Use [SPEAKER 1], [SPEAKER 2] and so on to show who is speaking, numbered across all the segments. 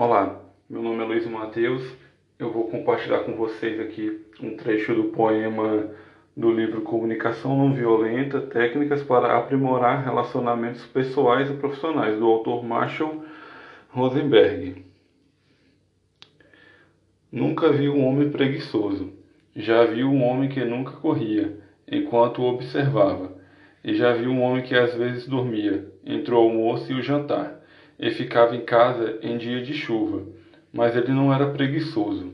[SPEAKER 1] Olá, meu nome é Luiz Matheus. Eu vou compartilhar com vocês aqui um trecho do poema do livro Comunicação Não Violenta: Técnicas para Aprimorar Relacionamentos Pessoais e Profissionais, do autor Marshall Rosenberg. Nunca vi um homem preguiçoso. Já vi um homem que nunca corria, enquanto observava. E já vi um homem que às vezes dormia entre o almoço e o jantar, e ficava em casa em dia de chuva, mas ele não era preguiçoso.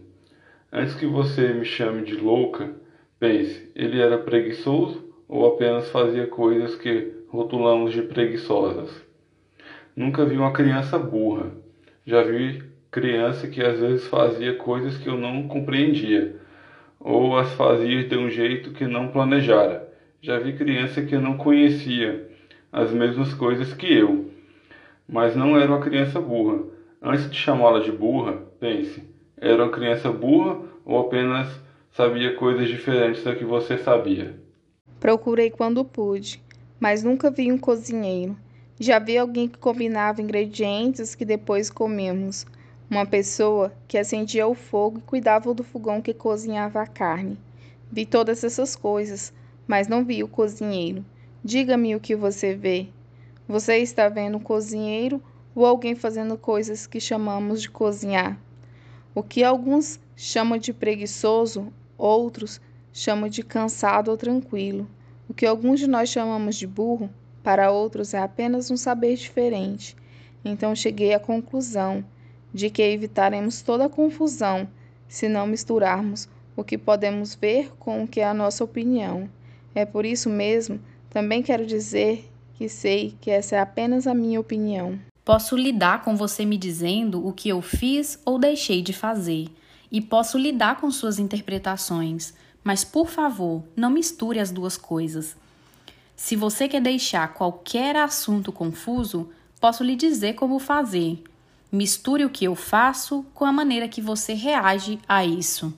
[SPEAKER 1] Antes que você me chame de louca, pense, ele era preguiçoso ou apenas fazia coisas que rotulamos de preguiçosas? Nunca vi uma criança burra. Já vi criança que às vezes fazia coisas que eu não compreendia, ou as fazia de um jeito que não planejara. Já vi criança que não conhecia as mesmas coisas que eu, mas não era uma criança burra. Antes de chamá-la de burra, pense: era uma criança burra ou apenas sabia coisas diferentes da que você sabia?
[SPEAKER 2] Procurei quando pude, mas nunca vi um cozinheiro. Já vi alguém que combinava ingredientes que depois comemos uma pessoa que acendia o fogo e cuidava do fogão que cozinhava a carne. Vi todas essas coisas, mas não vi o cozinheiro. Diga-me o que você vê. Você está vendo um cozinheiro ou alguém fazendo coisas que chamamos de cozinhar? O que alguns chamam de preguiçoso, outros chamam de cansado ou tranquilo. O que alguns de nós chamamos de burro, para outros é apenas um saber diferente. Então cheguei à conclusão de que evitaremos toda confusão se não misturarmos o que podemos ver com o que é a nossa opinião. É por isso mesmo, também quero dizer que sei que essa é apenas a minha opinião.
[SPEAKER 3] Posso lidar com você me dizendo o que eu fiz ou deixei de fazer, e posso lidar com suas interpretações, mas por favor, não misture as duas coisas. Se você quer deixar qualquer assunto confuso, posso lhe dizer como fazer Misture o que eu faço com a maneira que você reage a isso.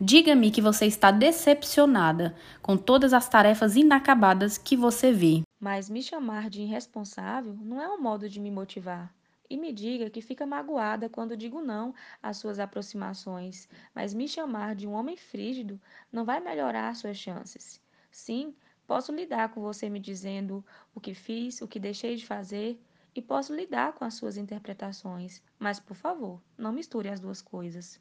[SPEAKER 3] Diga-me que você está decepcionada com todas as tarefas inacabadas que você vê.
[SPEAKER 4] Mas me chamar de irresponsável não é um modo de me motivar. E me diga que fica magoada quando digo não às suas aproximações, mas me chamar de um homem frígido não vai melhorar suas chances. Sim, posso lidar com você me dizendo o que fiz, o que deixei de fazer, e posso lidar com as suas interpretações, mas por favor, não misture as duas coisas.